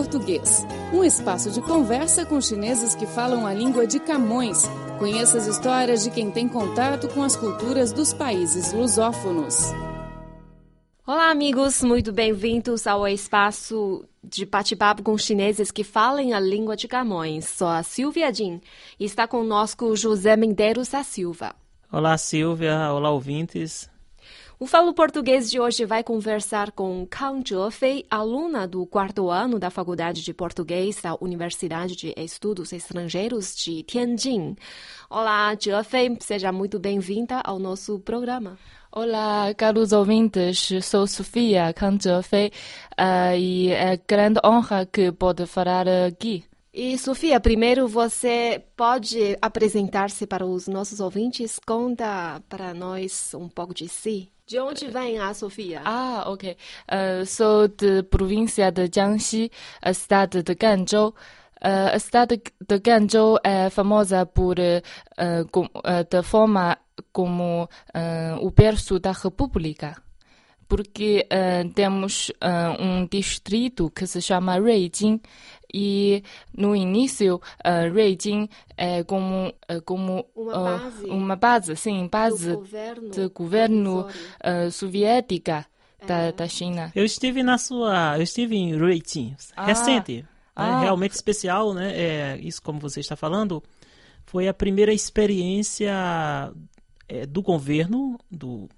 Português, um espaço de conversa com chineses que falam a língua de Camões. Conheça as histórias de quem tem contato com as culturas dos países lusófonos. Olá, amigos, muito bem-vindos ao espaço de bate-papo com chineses que falam a língua de Camões. Sou a Silvia Jin e está conosco José Mendeiros da Silva. Olá, Silvia. Olá, ouvintes. O Falo Português de hoje vai conversar com Kang Zhefei, aluna do quarto ano da Faculdade de Português da Universidade de Estudos Estrangeiros de Tianjin. Olá, Zhefei, seja muito bem-vinda ao nosso programa. Olá, caros ouvintes, sou Sofia Kang Zhefei uh, e é grande honra que pode falar aqui. E, Sofia, primeiro você pode apresentar-se para os nossos ouvintes? Conta para nós um pouco de si. De onde vem a Sofia? Ah, ok. Uh, sou de província de Jiangxi, a cidade de Ganzhou. Uh, a cidade de Ganzhou é famosa por uh, com, da forma como o berço da República porque uh, temos uh, um distrito que se chama Ruijin e no início uh, Ruijin é como uh, como uma base, uma base sim base governo, de governo soviética da, é. da China. Eu estive na sua, eu estive em Ruijin, Ah. recente, né? Ah. realmente especial, né? É, isso como você está falando, foi a primeira experiência é, do governo do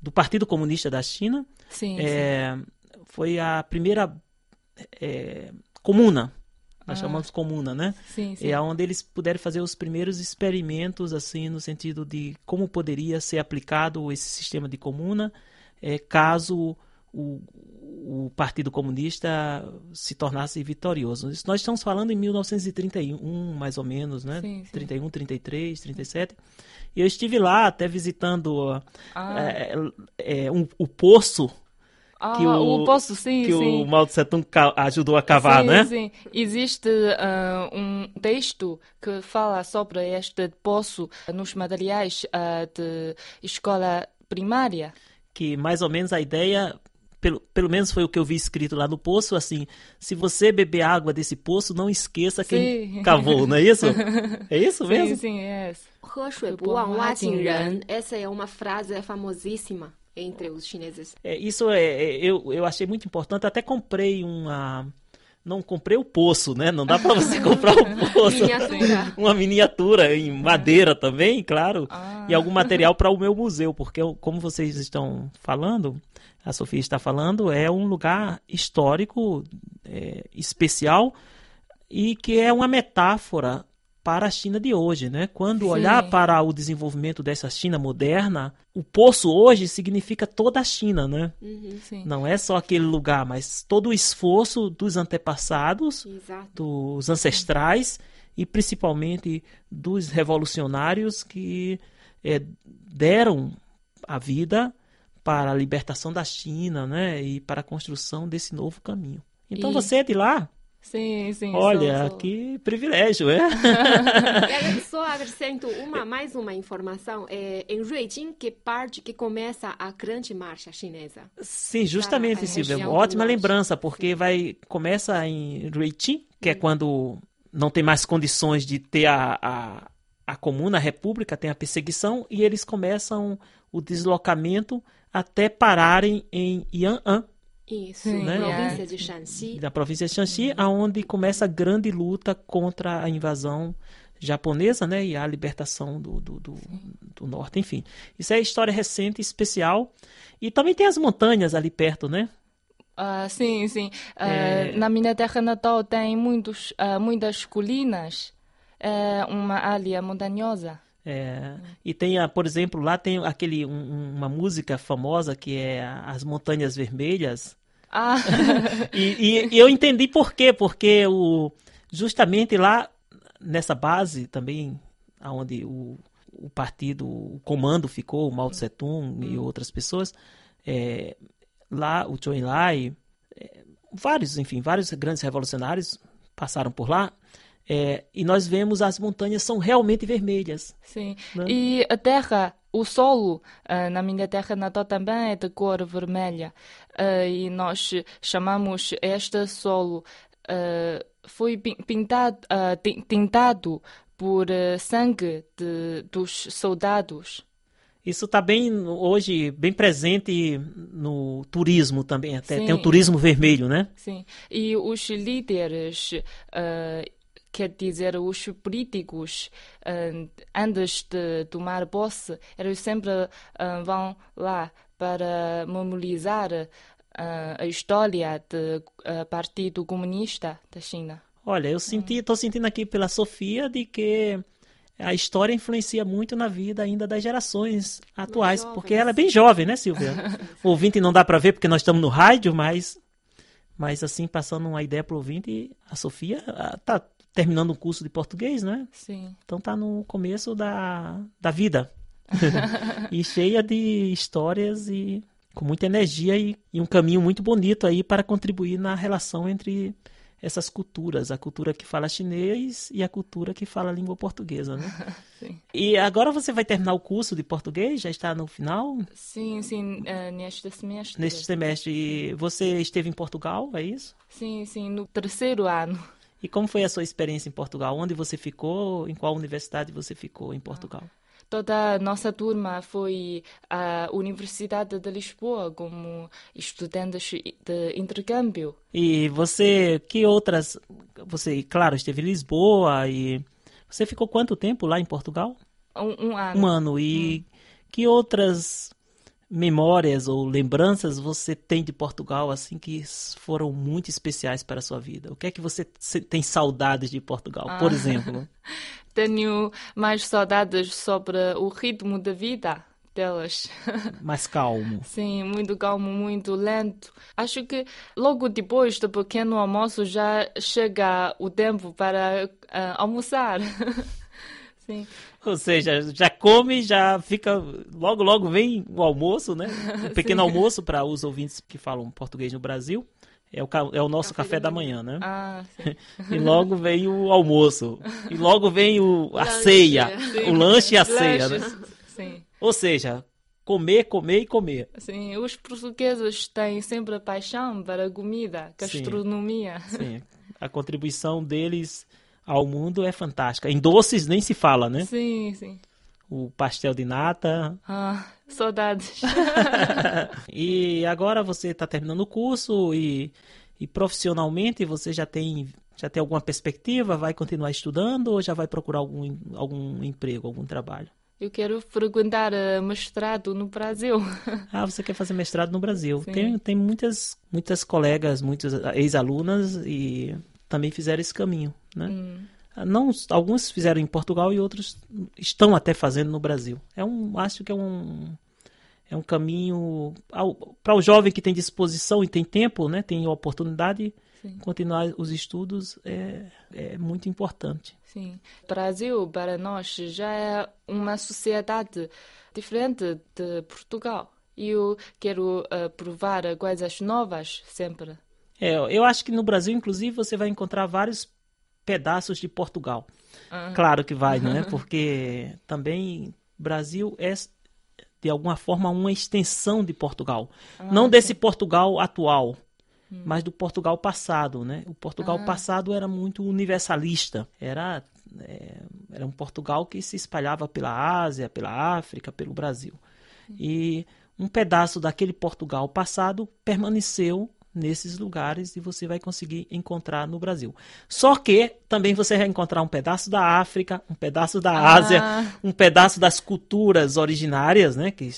do Partido Comunista da China. Sim, sim. É, foi a primeira é, comuna, nós Ah. chamamos comuna, né? sim, sim. É onde eles puderam fazer os primeiros experimentos, assim, no sentido de como poderia ser aplicado esse sistema de comuna, é, caso o, o Partido Comunista se tornasse vitorioso. Isso nós estamos falando em 1931, mais ou menos, né? Sim, sim. 31, 33, 37. E eu estive lá até visitando Ah. é, é, um- o poço Ah, que o- o poço, sim, que sim. o Mao Tse Tung ca- ajudou a cavar, sim, né? Sim, existe ah, um texto que fala sobre este poço nos materiais ah, de escola primária. que mais ou menos a ideia, pelo, pelo menos foi o que eu vi escrito lá no poço, assim, se você beber água desse poço, não esqueça quem Sim. cavou, não é isso? É isso Sim, mesmo? sim, é. 喝水不忘挖井人. Essa é uma frase famosíssima entre os chineses. É, isso é, é, eu, eu achei muito importante, até comprei uma... Não comprei o poço, né? Não dá pra você comprar o poço. Miniatura. Uma miniatura em madeira também, claro. Ah. E algum material para o meu museu, porque como vocês estão falando, a Sofia está falando, é um lugar histórico é, especial e que é uma metáfora para a China de hoje, né? Quando Sim. olhar para o desenvolvimento dessa China moderna, o poço hoje significa toda a China, né? Sim. Não é só aquele lugar, mas todo o esforço dos antepassados Exato. dos ancestrais e principalmente dos revolucionários que eh, deram a vida para a libertação da China, né, e para a construção desse novo caminho. Então E- você é de lá? Sim, sim. Olha, sou- sou- que privilégio, é? E só acrescento uma, mais uma informação. É, em Ruijin, que parte que começa a grande marcha chinesa. Sim, justamente, Silvia. Ótima lembrança, porque vai começa em Ruichi, que é quando não tem mais condições de ter a, a, a comuna, a república, tem a perseguição, e eles começam o deslocamento até pararem em Yan'an, Isso, né? província de Shanxi. da província de Shanxi, aonde começa a grande luta contra a invasão japonesa, né, e a libertação do, do, do, do norte, enfim. Isso é história recente, especial, e também tem as montanhas ali perto, né? Ah, sim, sim. Ah, É. Na minha terra natal tem muitos, ah, muitas colinas. É uma área montanhosa. É, e tem, a, por exemplo, lá tem aquele, um- uma música famosa que é As Montanhas Vermelhas. Ah, E, e- eu entendi por quê, porque o, justamente lá nessa base também, onde o, o partido, o comando ficou, o Mao Tse Tung e outras pessoas, é, lá o Zhou Enlai, é, vários, enfim, vários grandes revolucionários passaram por lá. É, e nós vemos as montanhas são realmente vermelhas. sim. Né? E a terra, o solo, ah, na minha terra natal também é de cor vermelha. Ah, e nós chamamos este solo uh, foi pintado, tintado por sangue de, dos soldados. Isso está bem hoje bem presente no turismo também, até Sim. tem o turismo vermelho, né? Sim. E os líderes, uh, quer dizer, os políticos, uh, antes de tomar posse, eles sempre uh, vão lá para memorizar a história do Partido Comunista da China. Olha, eu senti, estou sentindo aqui pela Sofia de que a história influencia muito na vida ainda das gerações atuais, porque ela é bem jovem, né, Silvia? o ouvinte não dá para ver porque nós estamos no rádio, mas mas assim passando uma ideia para o ouvinte, a Sofia está terminando um curso de português, né? Sim. Então está no começo da, da vida. e cheia de histórias e com muita energia e, e um caminho muito bonito aí para contribuir na relação entre essas culturas, a cultura que fala chinês e a cultura que fala língua portuguesa, né? sim. E agora você vai terminar o curso de português? Já está no final? Sim, sim, uh, neste semestre. Neste semestre. E você esteve em Portugal, é isso? Sim, sim, no terceiro ano. E como foi a sua experiência em Portugal? Onde você ficou? Em qual universidade você ficou em Portugal? Toda a nossa turma foi à Universidade de Lisboa como estudantes de intercâmbio. E você, que outras. Você, claro, esteve em Lisboa e. Você ficou quanto tempo lá em Portugal? Um, um ano. Um ano. E hum. que outras memórias ou lembranças você tem de Portugal assim que foram muito especiais para a sua vida? O que é que você tem saudades de Portugal, ah. por exemplo? tenho mais saudades sobre o ritmo da vida delas. Mais calmo. Sim, muito calmo, muito lento. Acho que logo depois do pequeno almoço já chega o tempo para uh, almoçar. Sim. Ou seja, já come, já fica. Logo, logo vem o almoço, né? Um pequeno almoço para os ouvintes que falam português no Brasil. É o, é o nosso café, café da manhã, né? Ah, sim. e logo vem o almoço. E logo vem o, a lanche, ceia. Sim. O lanche e a ceia, né? Sim. Ou seja, comer, comer e comer. Sim, os portugueses têm sempre a paixão para a comida, gastronomia. Sim, sim. a contribuição deles ao mundo é fantástica. Em doces nem se fala, né? Sim, sim. O pastel de nata. Ah, Saudades. e agora você está terminando o curso e, e profissionalmente você já tem já tem alguma perspectiva? Vai continuar estudando ou já vai procurar algum, algum emprego, algum trabalho? Eu quero frequentar uh, mestrado no Brasil. ah, você quer fazer mestrado no Brasil? Tem, tem muitas, muitas colegas, muitas ex-alunas e também fizeram esse caminho, né? Hum. Não, alguns fizeram em Portugal e outros estão até fazendo no Brasil. É um, acho que é um, é um caminho para o jovem que tem disposição e tem tempo, né, tem oportunidade, Sim. continuar os estudos é, é muito importante. Sim, Brasil para nós já é uma sociedade diferente de Portugal. E eu quero uh, provar coisas novas sempre. É, eu acho que no Brasil, inclusive, você vai encontrar vários pedaços de Portugal. Ah. Claro que vai, não é? Porque também Brasil é de alguma forma uma extensão de Portugal, ah, não desse Portugal atual, hum. mas do Portugal passado, né? O Portugal ah. passado era muito universalista, era é, era um Portugal que se espalhava pela Ásia, pela África, pelo Brasil. Hum. E um pedaço daquele Portugal passado permaneceu nesses lugares e você vai conseguir encontrar no Brasil. Só que também você vai encontrar um pedaço da África, um pedaço da Ásia, ah. um pedaço das culturas originárias, né, que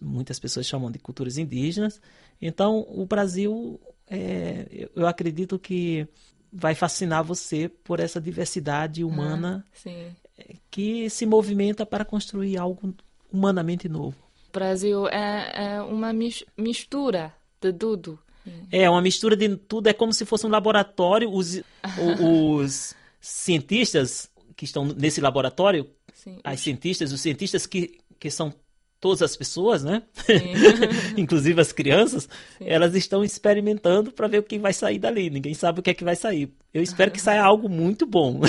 muitas pessoas chamam de culturas indígenas. Então, o Brasil, é, eu acredito que vai fascinar você por essa diversidade humana ah, que se movimenta para construir algo humanamente novo. O Brasil é, é uma mistura de tudo. É, uma mistura de tudo. É como se fosse um laboratório. Os, os cientistas que estão nesse laboratório, Sim. as cientistas, os cientistas que, que são todas as pessoas, né? Inclusive as crianças, Sim. elas estão experimentando para ver o que vai sair dali. Ninguém sabe o que é que vai sair. Eu espero que saia algo muito bom.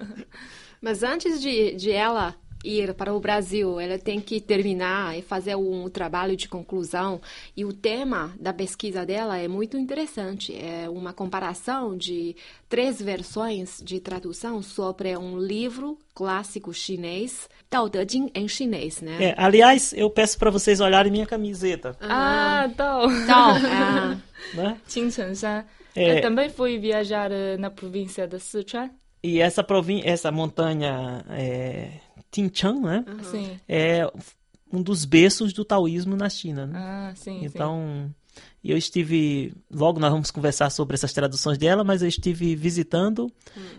Mas antes de, de ela ir para o Brasil, ela tem que terminar e fazer um trabalho de conclusão. E o tema da pesquisa dela é muito interessante. É uma comparação de três versões de tradução sobre um livro clássico chinês, Tao Te Ching em chinês, né? É, aliás, eu peço para vocês olharem minha camiseta. Ah, Dao. Então, ah, Né? Qingchengshan. É. Eu também fui viajar eh, na província de Sichuan. E essa, provin essa montanha é, Tinchang, né? Sim. É um dos berços do taoísmo na China, né? Ah, sim, sim. Então, eu estive. Logo nós vamos conversar sobre essas traduções dela, mas eu estive visitando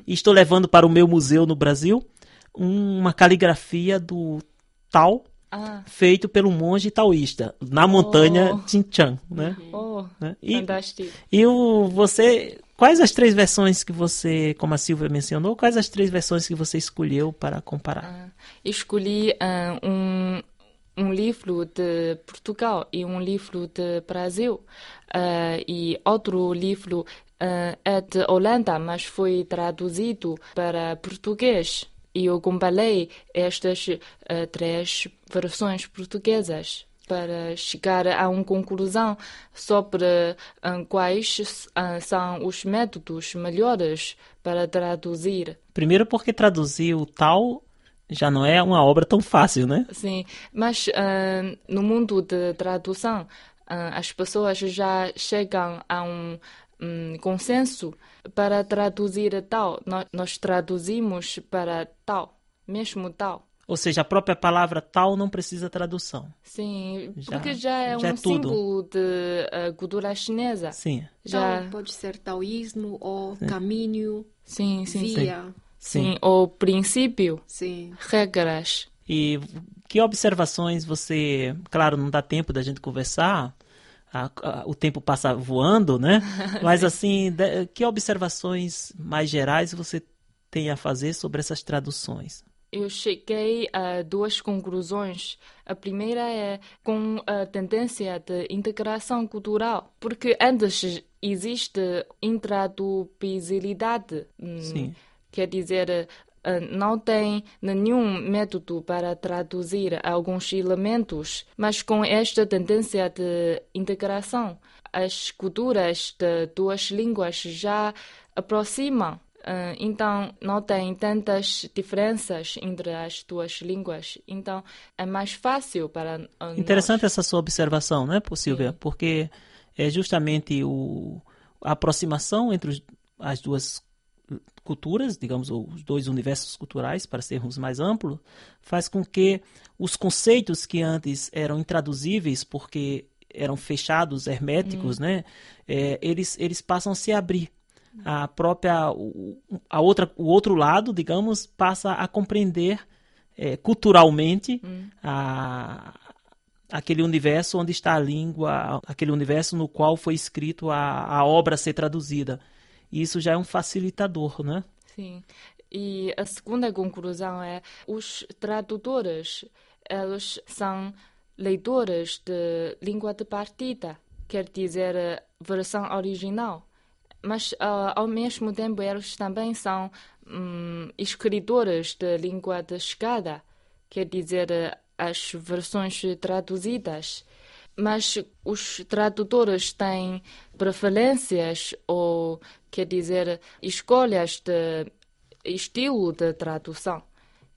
e estou levando para o meu museu no Brasil uma caligrafia do Tao Ah, feito pelo monge taoísta na montanha Oh. Tinchang, né? oh, Né? E, fantástico. e o, você. Quais as três versões que você, como a Silvia mencionou, quais as três versões que você escolheu para comparar? Ah, escolhi ah, um, um livro de Portugal e um livro de Brasil. Ah, e outro livro é de Holanda, mas foi traduzido para português. E eu comparei estas três versões portuguesas para chegar a uma conclusão sobre ah, quais ah, são os métodos melhores para traduzir. Primeiro porque traduzir o Tao já não é uma obra tão fácil, né? Sim, mas ah, no mundo de tradução, as pessoas já chegam a um, hum, consenso para traduzir tal. Nós, nós traduzimos para tal, mesmo tal. Ou seja, a própria palavra Tao não precisa tradução. Sim, Já- porque já é já é um tudo. símbolo de cultura chinesa. Sim, Já, Tao pode ser taoísmo ou caminho, sim, sim, sim. via. Sim, o princípio, Sim. regras. E que observações você. Claro, não dá tempo da gente conversar, a- a- o tempo passa voando, né? Mas assim, de- que observações mais gerais você tem a fazer sobre essas traduções? Eu cheguei a duas conclusões. A primeira é com a tendência de integração cultural, porque antes existe intraduzibilidade. Hum, Sim. Quer dizer, eh, não tem nenhum método para traduzir alguns elementos, mas com esta tendência de integração, as culturas de duas línguas já aproximam. Eh, Então, não tem tantas diferenças entre as duas línguas. Então, é mais fácil para eh, Interessante nós. essa sua observação, né, pô, Silvia? Porque é justamente o, a aproximação entre os- as duas culturas, digamos, os dois universos culturais, para sermos mais amplos, faz com que os conceitos que antes eram intraduzíveis porque eram fechados, herméticos, né, é, eles, eles passam a se abrir. A própria, o, a outra, o outro lado, digamos, passa a compreender é, culturalmente a, aquele universo onde está a língua, aquele universo no qual foi escrito a, a obra a ser traduzida. E isso já é um facilitador, né? Sim. E a segunda conclusão é os tradutores, eles são leitores de língua de partida, quer dizer, a versão original. Mas, ah, ao mesmo tempo, eles também são hum, escritores de língua de chegada, quer dizer, eh, as versões traduzidas. Mas os tradutores têm preferências ou, quer dizer, escolhas de estilo de tradução.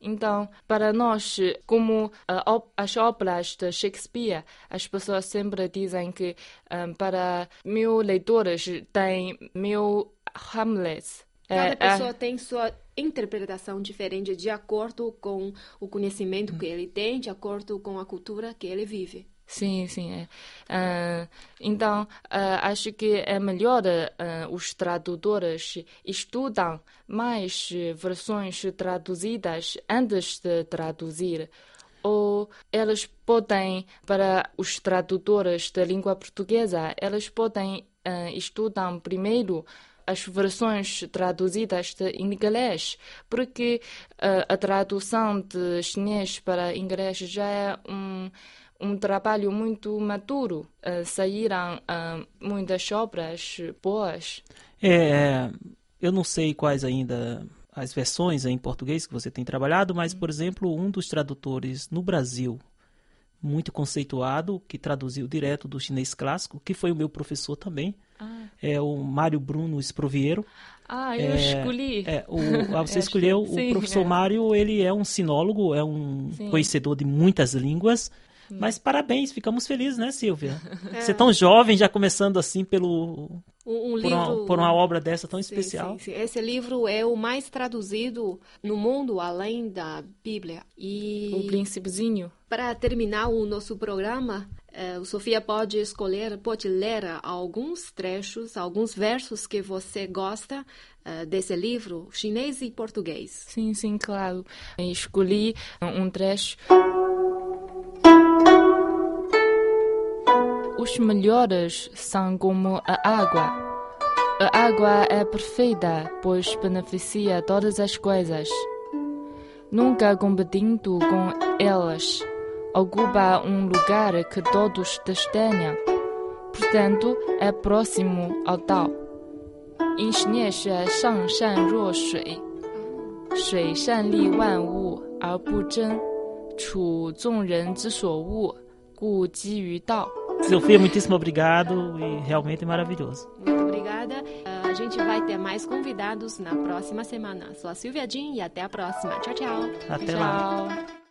Então, para nós, como ó- as obras de Shakespeare, as pessoas sempre dizem que ah, para mil leitores tem mil Hamlets. Cada É, é- pessoa tem sua interpretação diferente de acordo com o conhecimento que ele tem, de acordo com a cultura que ele vive. Sim, sim. É. Ah, então, ah, acho que é melhor ah, os tradutores estudam mais versões traduzidas antes de traduzir. Ou eles podem, para os tradutores da língua portuguesa, eles podem estudar primeiro as versões traduzidas de inglês, porque a tradução de chinês para inglês já é um um trabalho muito maduro. Uh, saíram uh, muitas obras boas. É, eu não sei quais ainda as versões em português que você tem trabalhado, mas, por exemplo, um dos tradutores no Brasil, muito conceituado, que traduziu direto do chinês clássico, que foi o meu professor também, ah. é o Mário Bruno Esproviero. Ah, eu é, escolhi. É, o, você escolheu, sim, o professor é. Mário, ele é um sinólogo, é um sim. conhecedor de muitas línguas, mas parabéns, ficamos felizes, né, Silvia? É. Você é tão jovem, já começando assim pelo. Um, um por, livro... uma, por, uma, obra dessa tão sim, especial. Sim, sim. Esse livro é o mais traduzido no mundo, além da Bíblia. E... O Príncipezinho. Para terminar o nosso programa, eh, o Sofia pode escolher, pode ler alguns trechos, alguns versos que você gosta eh, desse livro, chinês e português. Sim, sim, claro. Escolhi um trecho. Os melhores são como a água. A água é perfeita, pois beneficia todas as coisas. Nunca competindo com elas, ocupa um lugar que todos desdenham. Portanto, é próximo ao tal. 因孽是上善若水，水善利万物而不争，处众人之所恶，故几于道。 Sofia, muitíssimo obrigado e realmente maravilhoso. Muito obrigada. A gente vai ter mais convidados na próxima semana. Sou a Silvia Jean e até a próxima. Tchau, tchau. Até tchau. lá.